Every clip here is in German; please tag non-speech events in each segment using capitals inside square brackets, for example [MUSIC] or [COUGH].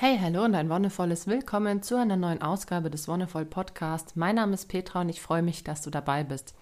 Hey, hallo und ein wundervolles Willkommen zu einer neuen Ausgabe des Wonderful Podcast. Mein Name ist Petra und ich freue mich, dass du dabei bist.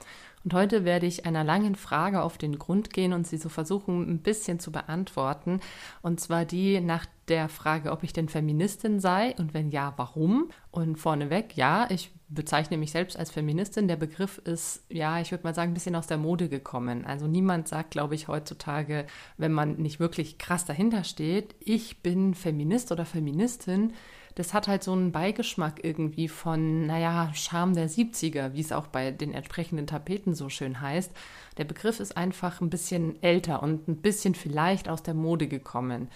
Und heute werde ich einer langen Frage auf den Grund gehen und sie so versuchen, ein bisschen zu beantworten. Und zwar die nach der Frage, ob ich denn Feministin sei und wenn ja, warum. Und vorneweg, ja, ich bezeichne mich selbst als Feministin. Der Begriff ist, ja, ich würde mal sagen, ein bisschen aus der Mode gekommen. Also niemand sagt, glaube ich, heutzutage, wenn man nicht wirklich krass dahinter steht, ich bin Feminist oder Feministin das hat halt so einen Beigeschmack irgendwie von, naja, Charme der 70er, wie es auch bei den entsprechenden Tapeten so schön heißt. Der Begriff ist einfach ein bisschen älter und ein bisschen vielleicht aus der Mode gekommen.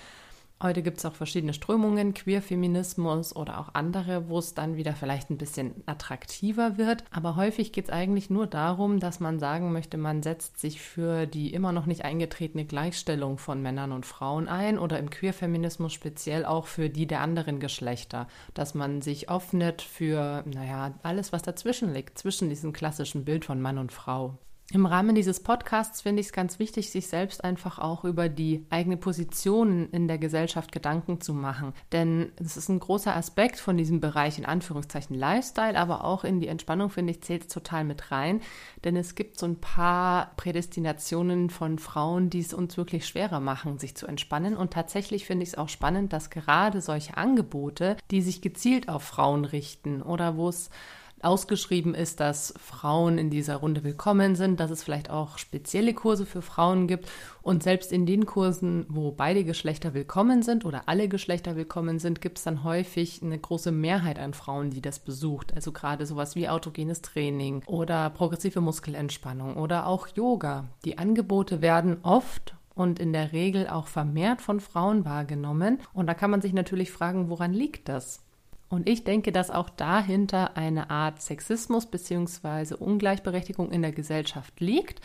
Heute gibt es auch verschiedene Strömungen, Queerfeminismus oder auch andere, wo es dann wieder vielleicht ein bisschen attraktiver wird. Aber häufig geht es eigentlich nur darum, dass man sagen möchte, man setzt sich für die immer noch nicht eingetretene Gleichstellung von Männern und Frauen ein oder im Queerfeminismus speziell auch für die der anderen Geschlechter. Dass man sich öffnet für, naja, alles, was dazwischen liegt, zwischen diesem klassischen Bild von Mann und Frau. Im Rahmen dieses Podcasts finde ich es ganz wichtig, sich selbst einfach auch über die eigene Position in der Gesellschaft Gedanken zu machen. Denn es ist ein großer Aspekt von diesem Bereich in Anführungszeichen Lifestyle, aber auch in die Entspannung, finde ich, zählt es total mit rein. Denn es gibt so ein paar Prädestinationen von Frauen, die es uns wirklich schwerer machen, sich zu entspannen. Und tatsächlich finde ich es auch spannend, dass gerade solche Angebote, die sich gezielt auf Frauen richten oder wo es ausgeschrieben ist, dass Frauen in dieser Runde willkommen sind, dass es vielleicht auch spezielle Kurse für Frauen gibt. Und selbst in den Kursen, wo beide Geschlechter willkommen sind oder alle Geschlechter willkommen sind, gibt es dann häufig eine große Mehrheit an Frauen, die das besucht. Also gerade sowas wie autogenes Training oder progressive Muskelentspannung oder auch Yoga. Die Angebote werden oft und in der Regel auch vermehrt von Frauen wahrgenommen. Und da kann man sich natürlich fragen, woran liegt das? Und ich denke, dass auch dahinter eine Art Sexismus bzw. Ungleichberechtigung in der Gesellschaft liegt.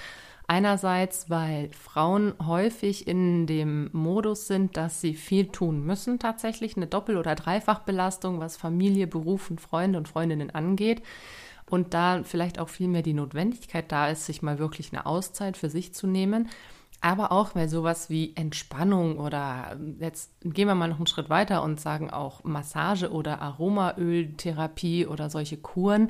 Einerseits, weil Frauen häufig in dem Modus sind, dass sie viel tun müssen, tatsächlich eine Doppel- oder Dreifachbelastung, was Familie, Beruf und Freunde und Freundinnen angeht. Und da vielleicht auch viel mehr die Notwendigkeit da ist, sich mal wirklich eine Auszeit für sich zu nehmen aber auch weil sowas wie Entspannung oder jetzt gehen wir mal noch einen Schritt weiter und sagen auch Massage oder Aromaöltherapie oder solche Kuren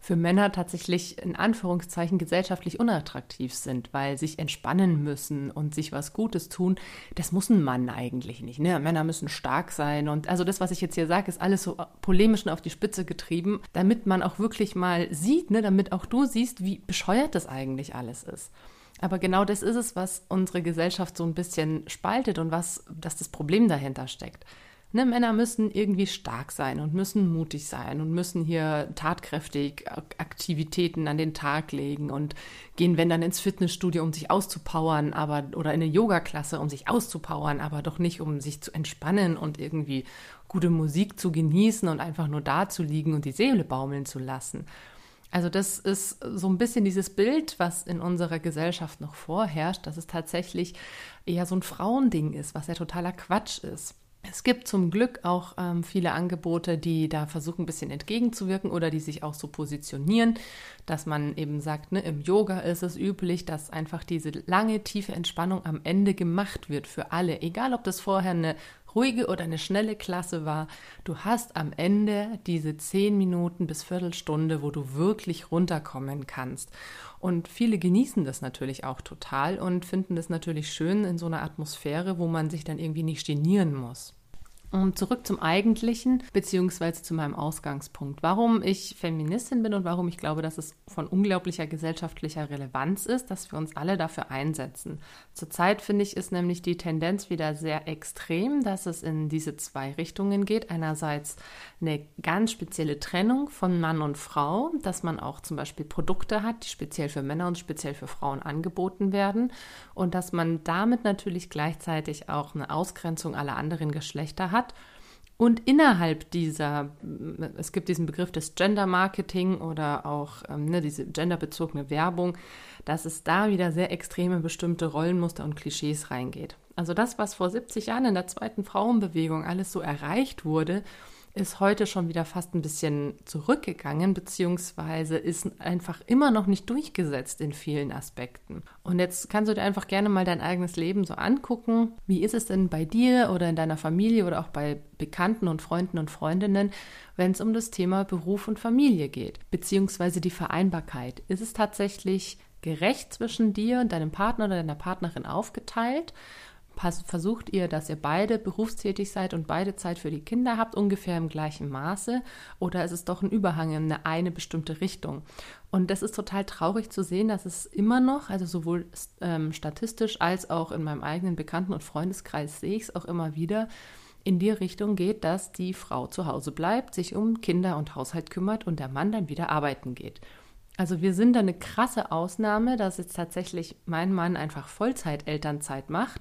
für Männer tatsächlich in Anführungszeichen gesellschaftlich unattraktiv sind, weil sich entspannen müssen und sich was Gutes tun, das muss ein Mann eigentlich nicht. Ne? Männer müssen stark sein und also das, was ich jetzt hier sage, ist alles so polemisch und auf die Spitze getrieben, damit man auch wirklich mal sieht, ne? damit auch du siehst, wie bescheuert das eigentlich alles ist. Aber genau das ist es, was unsere Gesellschaft so ein bisschen spaltet und was, dass das Problem dahinter steckt. Ne, Männer müssen irgendwie stark sein und müssen mutig sein und müssen hier tatkräftig Aktivitäten an den Tag legen und gehen, wenn dann ins Fitnessstudio, um sich auszupowern, aber oder in eine Yoga-Klasse, um sich auszupowern, aber doch nicht, um sich zu entspannen und irgendwie gute Musik zu genießen und einfach nur da zu liegen und die Seele baumeln zu lassen. Also das ist so ein bisschen dieses Bild, was in unserer Gesellschaft noch vorherrscht, dass es tatsächlich eher so ein Frauending ist, was ja totaler Quatsch ist. Es gibt zum Glück auch ähm, viele Angebote, die da versuchen, ein bisschen entgegenzuwirken oder die sich auch so positionieren, dass man eben sagt, ne, im Yoga ist es üblich, dass einfach diese lange, tiefe Entspannung am Ende gemacht wird für alle, egal ob das vorher eine ruhige oder eine schnelle Klasse war, du hast am Ende diese zehn Minuten bis Viertelstunde, wo du wirklich runterkommen kannst. Und viele genießen das natürlich auch total und finden das natürlich schön in so einer Atmosphäre, wo man sich dann irgendwie nicht genieren muss. Um zurück zum Eigentlichen, beziehungsweise zu meinem Ausgangspunkt. Warum ich Feministin bin und warum ich glaube, dass es von unglaublicher gesellschaftlicher Relevanz ist, dass wir uns alle dafür einsetzen. Zurzeit finde ich, ist nämlich die Tendenz wieder sehr extrem, dass es in diese zwei Richtungen geht. Einerseits eine ganz spezielle Trennung von Mann und Frau, dass man auch zum Beispiel Produkte hat, die speziell für Männer und speziell für Frauen angeboten werden. Und dass man damit natürlich gleichzeitig auch eine Ausgrenzung aller anderen Geschlechter hat hat. Und innerhalb dieser, es gibt diesen Begriff des Gender Marketing oder auch ähm, ne, diese genderbezogene Werbung, dass es da wieder sehr extreme bestimmte Rollenmuster und Klischees reingeht. Also das, was vor 70 Jahren in der zweiten Frauenbewegung alles so erreicht wurde, ist heute schon wieder fast ein bisschen zurückgegangen, beziehungsweise ist einfach immer noch nicht durchgesetzt in vielen Aspekten. Und jetzt kannst du dir einfach gerne mal dein eigenes Leben so angucken. Wie ist es denn bei dir oder in deiner Familie oder auch bei Bekannten und Freunden und Freundinnen, wenn es um das Thema Beruf und Familie geht, beziehungsweise die Vereinbarkeit? Ist es tatsächlich gerecht zwischen dir und deinem Partner oder deiner Partnerin aufgeteilt? Versucht ihr, dass ihr beide berufstätig seid und beide Zeit für die Kinder habt, ungefähr im gleichen Maße? Oder ist es doch ein Überhang in eine, eine bestimmte Richtung? Und das ist total traurig zu sehen, dass es immer noch, also sowohl ähm, statistisch als auch in meinem eigenen Bekannten- und Freundeskreis sehe ich es auch immer wieder, in die Richtung geht, dass die Frau zu Hause bleibt, sich um Kinder und Haushalt kümmert und der Mann dann wieder arbeiten geht. Also wir sind da eine krasse Ausnahme, dass jetzt tatsächlich mein Mann einfach Vollzeit-Elternzeit macht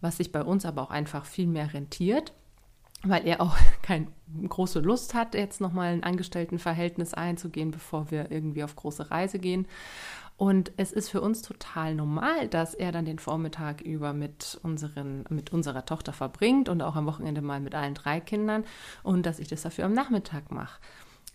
was sich bei uns aber auch einfach viel mehr rentiert, weil er auch [LAUGHS] keine große Lust hat, jetzt nochmal ein Angestelltenverhältnis einzugehen, bevor wir irgendwie auf große Reise gehen. Und es ist für uns total normal, dass er dann den Vormittag über mit, unseren, mit unserer Tochter verbringt und auch am Wochenende mal mit allen drei Kindern und dass ich das dafür am Nachmittag mache.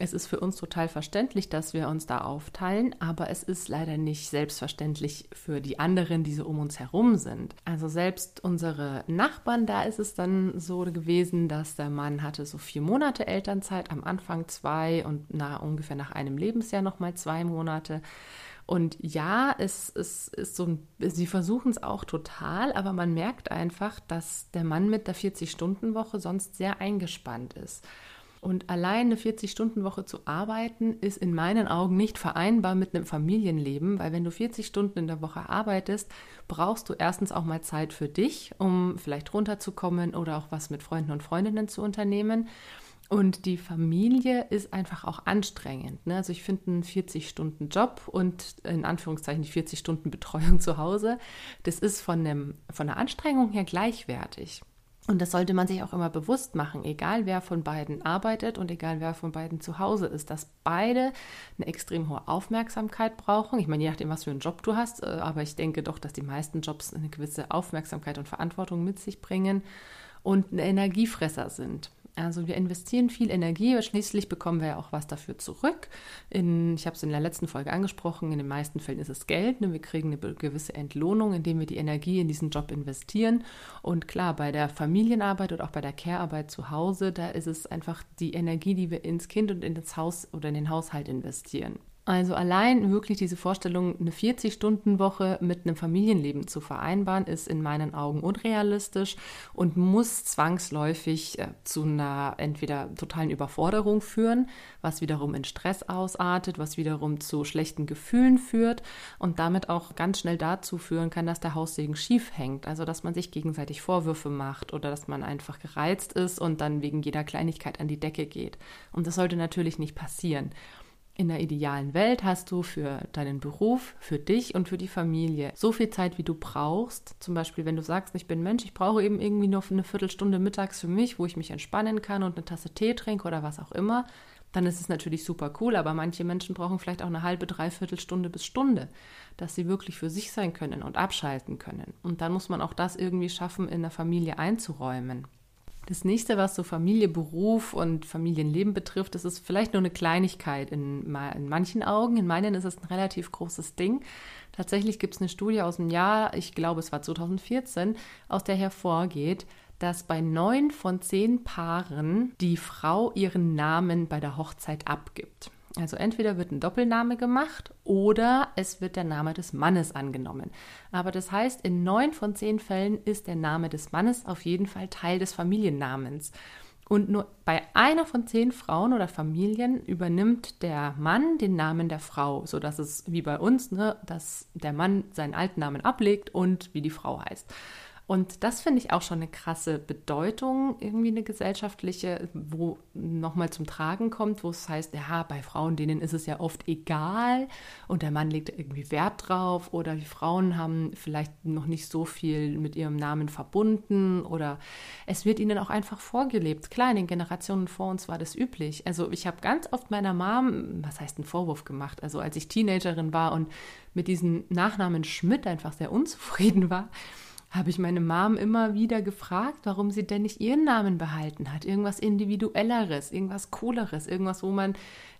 Es ist für uns total verständlich, dass wir uns da aufteilen, aber es ist leider nicht selbstverständlich für die anderen, die so um uns herum sind. Also selbst unsere Nachbarn, da ist es dann so gewesen, dass der Mann hatte so vier Monate Elternzeit, am Anfang zwei und na, ungefähr nach einem Lebensjahr nochmal zwei Monate. Und ja, es, es ist so, sie versuchen es auch total, aber man merkt einfach, dass der Mann mit der 40-Stunden-Woche sonst sehr eingespannt ist. Und allein eine 40-Stunden-Woche zu arbeiten, ist in meinen Augen nicht vereinbar mit einem Familienleben, weil wenn du 40 Stunden in der Woche arbeitest, brauchst du erstens auch mal Zeit für dich, um vielleicht runterzukommen oder auch was mit Freunden und Freundinnen zu unternehmen. Und die Familie ist einfach auch anstrengend. Ne? Also ich finde einen 40-Stunden-Job und in Anführungszeichen die 40 Stunden Betreuung [LAUGHS] zu Hause, das ist von, dem, von der Anstrengung her gleichwertig. Und das sollte man sich auch immer bewusst machen, egal wer von beiden arbeitet und egal wer von beiden zu Hause ist, dass beide eine extrem hohe Aufmerksamkeit brauchen. Ich meine, je nachdem, was für einen Job du hast, äh, aber ich denke doch, dass die meisten Jobs eine gewisse Aufmerksamkeit und Verantwortung mit sich bringen und eine Energiefresser sind. Also wir investieren viel Energie, aber schließlich bekommen wir ja auch was dafür zurück. In, ich habe es in der letzten Folge angesprochen, in den meisten Fällen ist es Geld. Ne? Wir kriegen eine gewisse Entlohnung, indem wir die Energie in diesen Job investieren. Und klar, bei der Familienarbeit oder auch bei der Care-Arbeit zu Hause, da ist es einfach die Energie, die wir ins Kind und in das Haus oder in den Haushalt investieren. Also allein wirklich diese Vorstellung, eine 40-Stunden-Woche mit einem Familienleben zu vereinbaren, ist in meinen Augen unrealistisch und muss zwangsläufig äh, zu einer entweder totalen Überforderung führen, was wiederum in Stress ausartet, was wiederum zu schlechten Gefühlen führt und damit auch ganz schnell dazu führen kann, dass der Haussegen schief hängt. Also dass man sich gegenseitig Vorwürfe macht oder dass man einfach gereizt ist und dann wegen jeder Kleinigkeit an die Decke geht. Und das sollte natürlich nicht passieren. In der idealen Welt hast du für deinen Beruf, für dich und für die Familie so viel Zeit, wie du brauchst. Zum Beispiel, wenn du sagst, ich bin Mensch, ich brauche eben irgendwie nur eine Viertelstunde mittags für mich, wo ich mich entspannen kann und eine Tasse Tee trinke oder was auch immer, dann ist es natürlich super cool. Aber manche Menschen brauchen vielleicht auch eine halbe, dreiviertel Stunde bis Stunde, dass sie wirklich für sich sein können und abschalten können. Und dann muss man auch das irgendwie schaffen, in der Familie einzuräumen. Das nächste, was so Familie, Beruf und Familienleben betrifft, das ist vielleicht nur eine Kleinigkeit in, in manchen Augen. In meinen ist es ein relativ großes Ding. Tatsächlich gibt es eine Studie aus dem Jahr, ich glaube es war 2014, aus der hervorgeht, dass bei neun von zehn Paaren die Frau ihren Namen bei der Hochzeit abgibt. Also entweder wird ein Doppelname gemacht oder es wird der Name des Mannes angenommen. Aber das heißt, in neun von zehn Fällen ist der Name des Mannes auf jeden Fall Teil des Familiennamens. Und nur bei einer von zehn Frauen oder Familien übernimmt der Mann den Namen der Frau, sodass es wie bei uns, ne, dass der Mann seinen alten Namen ablegt und wie die Frau heißt. Und das finde ich auch schon eine krasse Bedeutung, irgendwie eine gesellschaftliche, wo nochmal zum Tragen kommt, wo es heißt, ja, bei Frauen, denen ist es ja oft egal und der Mann legt irgendwie Wert drauf oder die Frauen haben vielleicht noch nicht so viel mit ihrem Namen verbunden oder es wird ihnen auch einfach vorgelebt. Klar, in den Generationen vor uns war das üblich. Also ich habe ganz oft meiner Mom, was heißt einen Vorwurf gemacht, also als ich Teenagerin war und mit diesem Nachnamen Schmidt einfach sehr unzufrieden war, habe ich meine Mom immer wieder gefragt, warum sie denn nicht ihren Namen behalten hat. Irgendwas Individuelleres, irgendwas Cooleres, irgendwas, wo man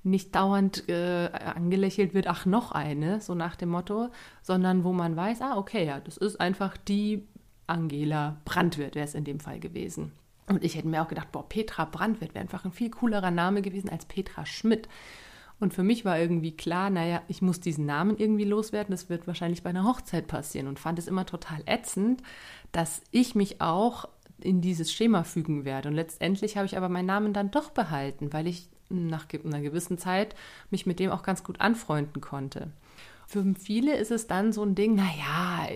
nicht dauernd äh, angelächelt wird, ach, noch eine, so nach dem Motto, sondern wo man weiß, ah, okay, ja, das ist einfach die Angela Brandwirt, wäre es in dem Fall gewesen. Und ich hätte mir auch gedacht, boah, Petra Brandwirt wäre einfach ein viel coolerer Name gewesen als Petra Schmidt. Und für mich war irgendwie klar, naja, ich muss diesen Namen irgendwie loswerden. Das wird wahrscheinlich bei einer Hochzeit passieren und fand es immer total ätzend, dass ich mich auch in dieses Schema fügen werde. Und letztendlich habe ich aber meinen Namen dann doch behalten, weil ich nach einer gewissen Zeit mich mit dem auch ganz gut anfreunden konnte. Für viele ist es dann so ein Ding, naja,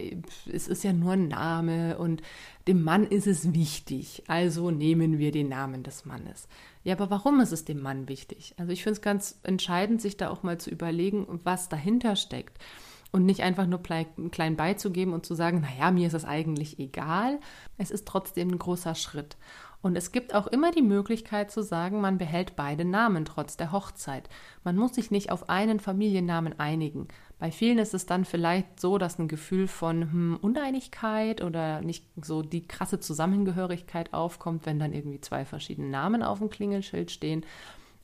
es ist ja nur ein Name und dem Mann ist es wichtig, also nehmen wir den Namen des Mannes. Ja, aber warum ist es dem Mann wichtig? Also ich finde es ganz entscheidend, sich da auch mal zu überlegen, was dahinter steckt. Und nicht einfach nur klein beizugeben und zu sagen, naja, mir ist es eigentlich egal. Es ist trotzdem ein großer Schritt. Und es gibt auch immer die Möglichkeit zu sagen, man behält beide Namen trotz der Hochzeit. Man muss sich nicht auf einen Familiennamen einigen. Bei vielen ist es dann vielleicht so, dass ein Gefühl von hm, Uneinigkeit oder nicht so die krasse Zusammengehörigkeit aufkommt, wenn dann irgendwie zwei verschiedene Namen auf dem Klingelschild stehen.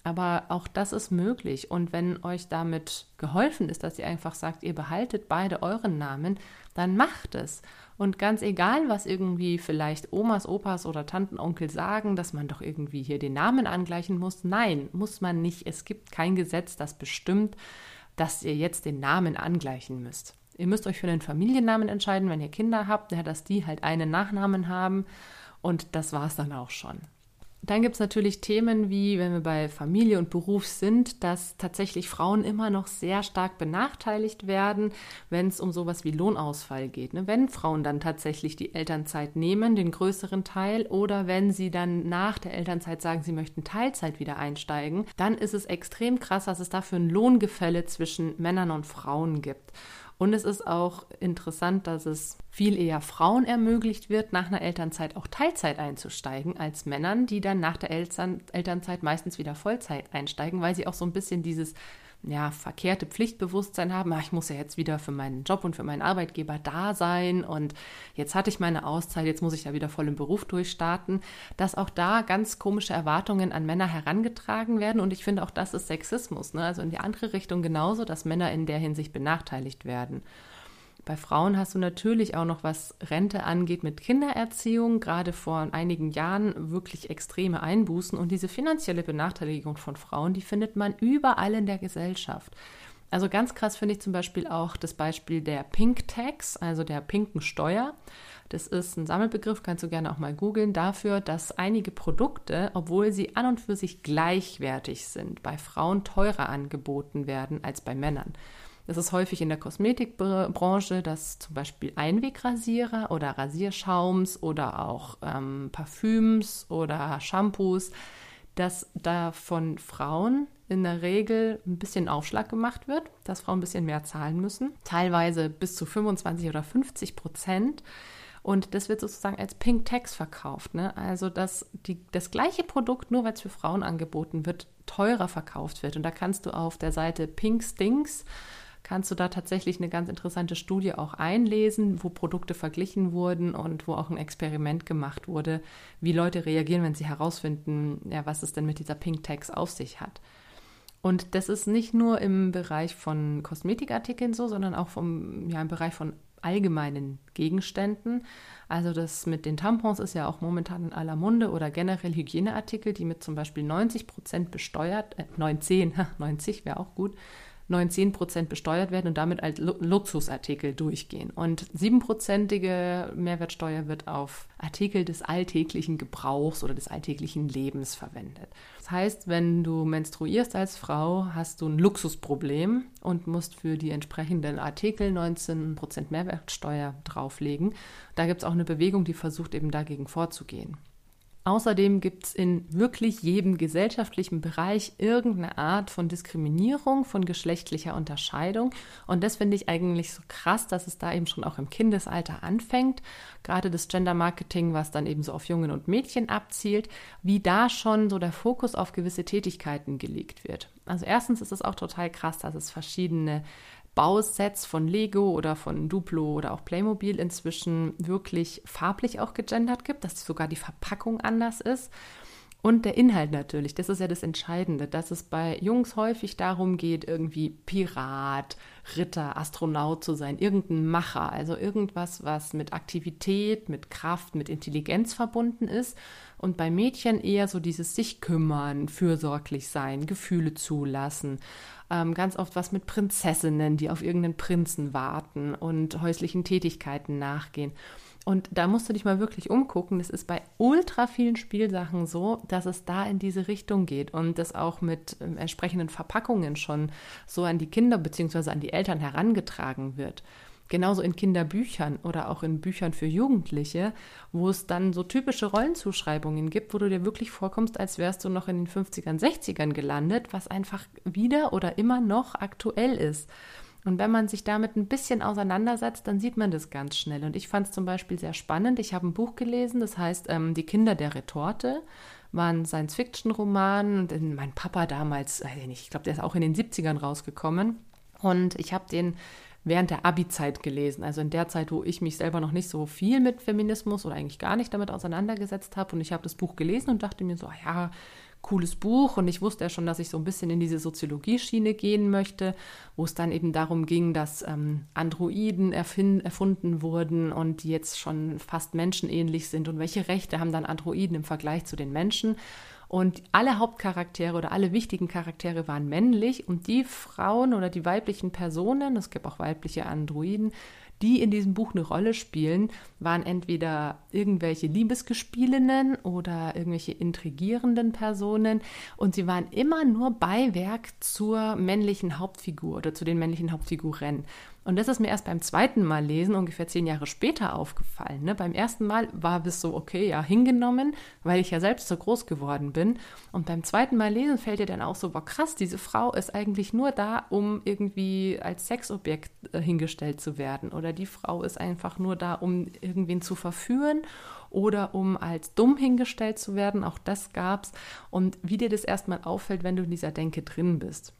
Aber auch das ist möglich. Und wenn euch damit geholfen ist, dass ihr einfach sagt, ihr behaltet beide euren Namen, dann macht es. Und ganz egal, was irgendwie vielleicht Omas, Opas oder Tanten, Onkel sagen, dass man doch irgendwie hier den Namen angleichen muss. Nein, muss man nicht. Es gibt kein Gesetz, das bestimmt, dass ihr jetzt den Namen angleichen müsst. Ihr müsst euch für den Familiennamen entscheiden, wenn ihr Kinder habt, ja, dass die halt einen Nachnamen haben. Und das war es dann auch schon. Dann gibt es natürlich Themen wie, wenn wir bei Familie und Beruf sind, dass tatsächlich Frauen immer noch sehr stark benachteiligt werden, wenn es um sowas wie Lohnausfall geht. Ne? Wenn Frauen dann tatsächlich die Elternzeit nehmen, den größeren Teil, oder wenn sie dann nach der Elternzeit sagen, sie möchten Teilzeit wieder einsteigen, dann ist es extrem krass, dass es dafür ein Lohngefälle zwischen Männern und Frauen gibt. Und es ist auch interessant, dass es viel eher Frauen ermöglicht wird, nach einer Elternzeit auch Teilzeit einzusteigen, als Männern, die dann nach der Eltern Elternzeit meistens wieder Vollzeit einsteigen, weil sie auch so ein bisschen dieses ja, verkehrte Pflichtbewusstsein haben, ach, ich muss ja jetzt wieder für meinen Job und für meinen Arbeitgeber da sein und jetzt hatte ich meine Auszeit, jetzt muss ich ja wieder voll im Beruf durchstarten, dass auch da ganz komische Erwartungen an Männer herangetragen werden und ich finde auch das ist Sexismus, ne? also in die andere Richtung genauso, dass Männer in der Hinsicht benachteiligt werden. Bei Frauen hast du natürlich auch noch, was Rente angeht, mit Kindererziehung, gerade vor einigen Jahren wirklich extreme Einbußen. Und diese finanzielle Benachteiligung von Frauen, die findet man überall in der Gesellschaft. Also ganz krass finde ich zum Beispiel auch das Beispiel der Pink Tax, also der pinken Steuer. Das ist ein Sammelbegriff, kannst du gerne auch mal googeln, dafür, dass einige Produkte, obwohl sie an und für sich gleichwertig sind, bei Frauen teurer angeboten werden als bei Männern. Es ist häufig in der Kosmetikbranche, dass zum Beispiel Einwegrasierer oder Rasierschaums oder auch ähm, Parfüms oder Shampoos, dass da von Frauen in der Regel ein bisschen Aufschlag gemacht wird, dass Frauen ein bisschen mehr zahlen müssen, teilweise bis zu 25 oder 50 Prozent. Und das wird sozusagen als Pink Tax verkauft. Ne? Also, dass die, das gleiche Produkt, nur weil es für Frauen angeboten wird, teurer verkauft wird. Und da kannst du auf der Seite Pink Stinks kannst du da tatsächlich eine ganz interessante Studie auch einlesen, wo Produkte verglichen wurden und wo auch ein Experiment gemacht wurde, wie Leute reagieren, wenn sie herausfinden, ja, was es denn mit dieser Pink Tax auf sich hat. Und das ist nicht nur im Bereich von Kosmetikartikeln so, sondern auch vom, ja, im Bereich von allgemeinen Gegenständen. Also das mit den Tampons ist ja auch momentan in aller Munde oder generell Hygieneartikel, die mit zum Beispiel 90 Prozent besteuert, äh, 19, 90 [LAUGHS] wäre auch gut, 19 Prozent besteuert werden und damit als Luxusartikel durchgehen. Und siebenprozentige Mehrwertsteuer wird auf Artikel des alltäglichen Gebrauchs oder des alltäglichen Lebens verwendet. Das heißt, wenn du menstruierst als Frau, hast du ein Luxusproblem und musst für die entsprechenden Artikel 19 Prozent Mehrwertsteuer drauflegen. Da gibt es auch eine Bewegung, die versucht eben dagegen vorzugehen. Außerdem gibt es in wirklich jedem gesellschaftlichen Bereich irgendeine Art von Diskriminierung, von geschlechtlicher Unterscheidung. Und das finde ich eigentlich so krass, dass es da eben schon auch im Kindesalter anfängt. Gerade das Gender Marketing, was dann eben so auf Jungen und Mädchen abzielt, wie da schon so der Fokus auf gewisse Tätigkeiten gelegt wird. Also erstens ist es auch total krass, dass es verschiedene Bausets von Lego oder von Duplo oder auch Playmobil inzwischen wirklich farblich auch gegendert gibt, dass sogar die Verpackung anders ist. Und der Inhalt natürlich, das ist ja das Entscheidende, dass es bei Jungs häufig darum geht, irgendwie Pirat, Ritter, Astronaut zu sein, irgendein Macher, also irgendwas, was mit Aktivität, mit Kraft, mit Intelligenz verbunden ist. Und bei Mädchen eher so dieses sich kümmern, fürsorglich sein, Gefühle zulassen. Ähm, ganz oft was mit Prinzessinnen, die auf irgendeinen Prinzen warten und häuslichen Tätigkeiten nachgehen. Und da musst du dich mal wirklich umgucken. Es ist bei ultra vielen Spielsachen so, dass es da in diese Richtung geht und das auch mit äh, entsprechenden Verpackungen schon so an die Kinder bzw. an die Eltern herangetragen wird. Genauso in Kinderbüchern oder auch in Büchern für Jugendliche, wo es dann so typische Rollenzuschreibungen gibt, wo du dir wirklich vorkommst, als wärst du noch in den 50ern, 60ern gelandet, was einfach wieder oder immer noch aktuell ist. Und wenn man sich damit ein bisschen auseinandersetzt, dann sieht man das ganz schnell. Und ich fand es zum Beispiel sehr spannend. Ich habe ein Buch gelesen, das heißt ähm, Die Kinder der Retorte. War ein Science-Fiction-Roman. Und mein Papa damals, ich glaube, der ist auch in den 70ern rausgekommen. Und ich habe den während der Abi-Zeit gelesen, also in der Zeit, wo ich mich selber noch nicht so viel mit Feminismus oder eigentlich gar nicht damit auseinandergesetzt habe. Und ich habe das Buch gelesen und dachte mir so, ah ja, cooles Buch und ich wusste ja schon, dass ich so ein bisschen in diese Soziologie-Schiene gehen möchte, wo es dann eben darum ging, dass ähm, Androiden erfunden wurden und die jetzt schon fast menschenähnlich sind und welche Rechte haben dann Androiden im Vergleich zu den Menschen. Und alle Hauptcharaktere oder alle wichtigen Charaktere waren männlich und die Frauen oder die weiblichen Personen, es gibt auch weibliche Androiden, die in diesem Buch eine Rolle spielen, waren entweder irgendwelche Liebesgespielinnen oder irgendwelche intrigierenden Personen und sie waren immer nur Beiwerk zur männlichen Hauptfigur oder zu den männlichen Hauptfiguren. Und das ist mir erst beim zweiten Mal lesen, ungefähr zehn Jahre später, aufgefallen. Ne? Beim ersten Mal war es so, okay, ja, hingenommen, weil ich ja selbst so groß geworden bin. Und beim zweiten Mal lesen fällt dir dann auch so, boah, krass, diese Frau ist eigentlich nur da, um irgendwie als Sexobjekt äh, hingestellt zu werden. Oder die Frau ist einfach nur da, um irgendwen zu verführen oder um als dumm hingestellt zu werden. Auch das gab's. Und wie dir das erstmal auffällt, wenn du in dieser Denke drin bist.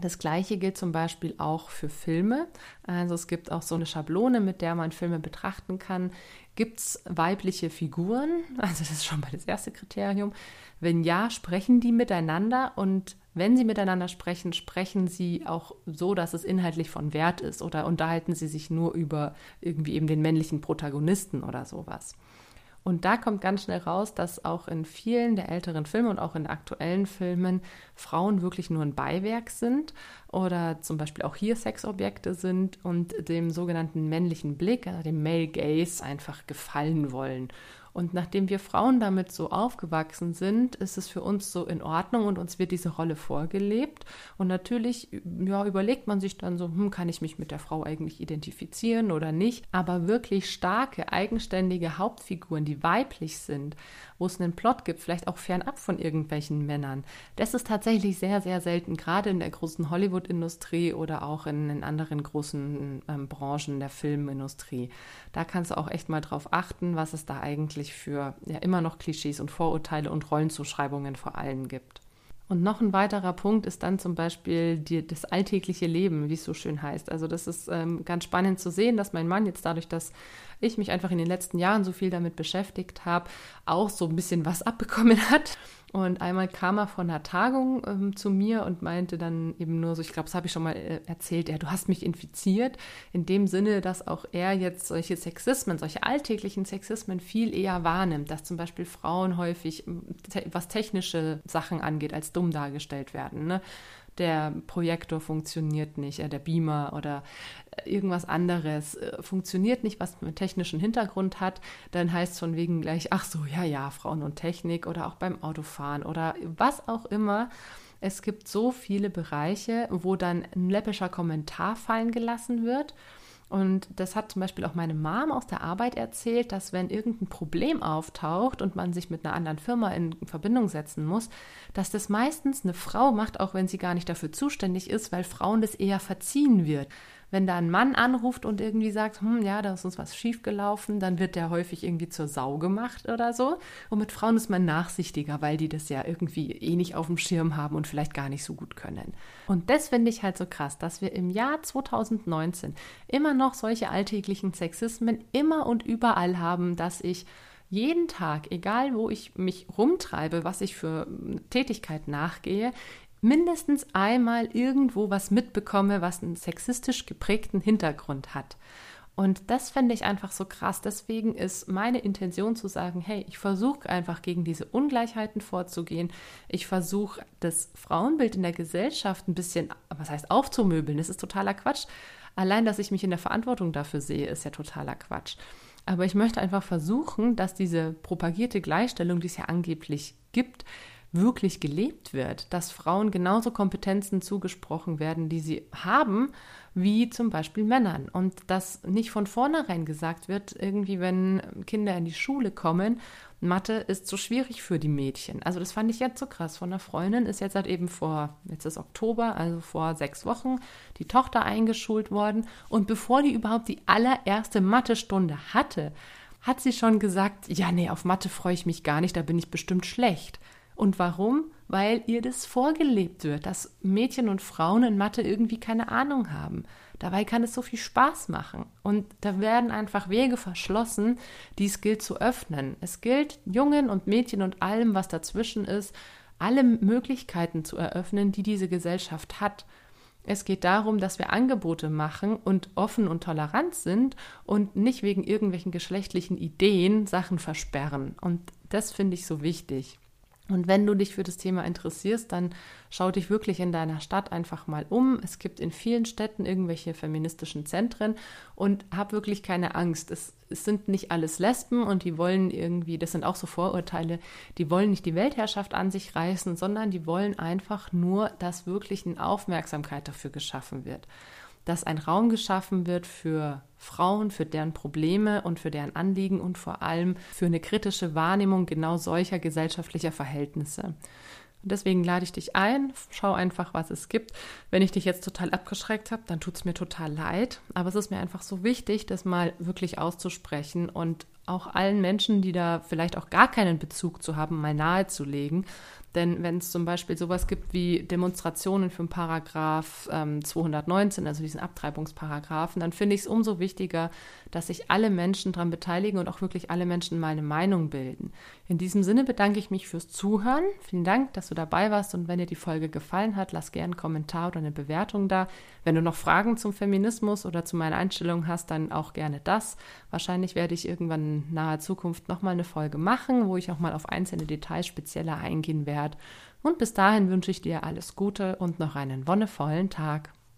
Das gleiche gilt zum Beispiel auch für Filme. Also es gibt auch so eine Schablone, mit der man Filme betrachten kann. Gibt es weibliche Figuren? Also das ist schon mal das erste Kriterium. Wenn ja, sprechen die miteinander und wenn sie miteinander sprechen, sprechen sie auch so, dass es inhaltlich von Wert ist oder unterhalten sie sich nur über irgendwie eben den männlichen Protagonisten oder sowas. Und da kommt ganz schnell raus, dass auch in vielen der älteren Filme und auch in aktuellen Filmen Frauen wirklich nur ein Beiwerk sind oder zum Beispiel auch hier Sexobjekte sind und dem sogenannten männlichen Blick, also dem Male Gaze, einfach gefallen wollen. Und nachdem wir Frauen damit so aufgewachsen sind, ist es für uns so in Ordnung und uns wird diese Rolle vorgelebt. Und natürlich ja, überlegt man sich dann so, hm, kann ich mich mit der Frau eigentlich identifizieren oder nicht? Aber wirklich starke, eigenständige Hauptfiguren, die weiblich sind, wo es einen Plot gibt, vielleicht auch fernab von irgendwelchen Männern, das ist tatsächlich sehr, sehr selten, gerade in der großen Hollywood-Industrie oder auch in, in anderen großen ähm, Branchen der Filmindustrie. Da kannst du auch echt mal drauf achten, was es da eigentlich eigentlich für ja immer noch Klischees und Vorurteile und Rollenzuschreibungen vor allem gibt. Und noch ein weiterer Punkt ist dann zum Beispiel die, das alltägliche Leben, wie es so schön heißt. Also das ist ähm, ganz spannend zu sehen, dass mein Mann jetzt dadurch, dass ich mich einfach in den letzten Jahren so viel damit beschäftigt habe, auch so ein bisschen was abbekommen hat. Und einmal kam er von einer Tagung ähm, zu mir und meinte dann eben nur so, ich glaube, das habe ich schon mal äh, erzählt, ja, du hast mich infiziert, in dem Sinne, dass auch er jetzt solche Sexismen, solche alltäglichen Sexismen viel eher wahrnimmt, dass zum Beispiel Frauen häufig, te was technische Sachen angeht, als dumm dargestellt werden. Ne? Der Projektor funktioniert nicht, äh, der Beamer oder äh, irgendwas anderes äh, funktioniert nicht, was einen technischen Hintergrund hat, dann heißt es von wegen gleich, ach so, ja, ja, Frauen und Technik oder auch beim Autofahren oder was auch immer. Es gibt so viele Bereiche, wo dann ein läppischer Kommentar fallen gelassen wird und das hat zum Beispiel auch meine Mom aus der Arbeit erzählt, dass wenn irgendein Problem auftaucht und man sich mit einer anderen Firma in Verbindung setzen muss, dass das meistens eine Frau macht, auch wenn sie gar nicht dafür zuständig ist, weil Frauen das eher verziehen wird wenn da ein Mann anruft und irgendwie sagt, hm, ja, da ist uns was schiefgelaufen, dann wird der häufig irgendwie zur Sau gemacht oder so. Und mit Frauen ist man nachsichtiger, weil die das ja irgendwie eh nicht auf dem Schirm haben und vielleicht gar nicht so gut können. Und das finde ich halt so krass, dass wir im Jahr 2019 immer noch solche alltäglichen Sexismen immer und überall haben, dass ich jeden Tag, egal wo ich mich rumtreibe, was ich für Tätigkeit nachgehe, mindestens einmal irgendwo was mitbekomme, was einen sexistisch geprägten Hintergrund hat. Und das finde ich einfach so krass. Deswegen ist meine Intention zu sagen, hey, ich versuche einfach gegen diese Ungleichheiten vorzugehen. Ich versuche das Frauenbild in der Gesellschaft ein bisschen, was heißt aufzumöbeln. Das ist totaler Quatsch. Allein, dass ich mich in der Verantwortung dafür sehe, ist ja totaler Quatsch. Aber ich möchte einfach versuchen, dass diese propagierte Gleichstellung, die es ja angeblich gibt, wirklich gelebt wird, dass Frauen genauso Kompetenzen zugesprochen werden, die sie haben, wie zum Beispiel Männern. Und dass nicht von vornherein gesagt wird, irgendwie, wenn Kinder in die Schule kommen, Mathe ist so schwierig für die Mädchen. Also das fand ich jetzt so krass. Von einer Freundin ist jetzt halt eben vor, jetzt ist Oktober, also vor sechs Wochen, die Tochter eingeschult worden. Und bevor die überhaupt die allererste Mathestunde hatte, hat sie schon gesagt, ja, nee, auf Mathe freue ich mich gar nicht, da bin ich bestimmt schlecht. Und warum? Weil ihr das vorgelebt wird, dass Mädchen und Frauen in Mathe irgendwie keine Ahnung haben. Dabei kann es so viel Spaß machen. Und da werden einfach Wege verschlossen, die es gilt zu öffnen. Es gilt, Jungen und Mädchen und allem, was dazwischen ist, alle Möglichkeiten zu eröffnen, die diese Gesellschaft hat. Es geht darum, dass wir Angebote machen und offen und tolerant sind und nicht wegen irgendwelchen geschlechtlichen Ideen Sachen versperren. Und das finde ich so wichtig. Und wenn du dich für das Thema interessierst, dann schau dich wirklich in deiner Stadt einfach mal um. Es gibt in vielen Städten irgendwelche feministischen Zentren und hab wirklich keine Angst. Es, es, sind nicht alles Lesben und die wollen irgendwie, das sind auch so Vorurteile, die wollen nicht die Weltherrschaft an sich reißen, sondern die wollen einfach nur, dass wirklich eine Aufmerksamkeit dafür geschaffen wird dass ein Raum geschaffen wird für Frauen, für deren Probleme und für deren Anliegen und vor allem für eine kritische Wahrnehmung genau solcher gesellschaftlicher Verhältnisse. Und deswegen lade ich dich ein, schau einfach, was es gibt. Wenn ich dich jetzt total abgeschreckt habe, dann tut es mir total leid. Aber es ist mir einfach so wichtig, das mal wirklich auszusprechen und auch allen Menschen, die da vielleicht auch gar keinen Bezug zu haben, mal nahezulegen, denn wenn es zum Beispiel sowas gibt wie Demonstrationen für den Paragraph ähm, 219, also diesen Abtreibungsparagraphen, dann finde ich es umso wichtiger, dass sich alle Menschen daran beteiligen und auch wirklich alle Menschen mal eine Meinung bilden. In diesem Sinne bedanke ich mich fürs Zuhören. Vielen Dank, dass du dabei warst und wenn dir die Folge gefallen hat, lass gerne einen Kommentar oder eine Bewertung da. Wenn du noch Fragen zum Feminismus oder zu meiner Einstellung hast, dann auch gerne das. Wahrscheinlich werde ich irgendwann in naher Zukunft nochmal eine Folge machen, wo ich auch mal auf einzelne Details spezieller eingehen werde. Und bis dahin wünsche ich dir alles Gute und noch einen wonnevollen Tag.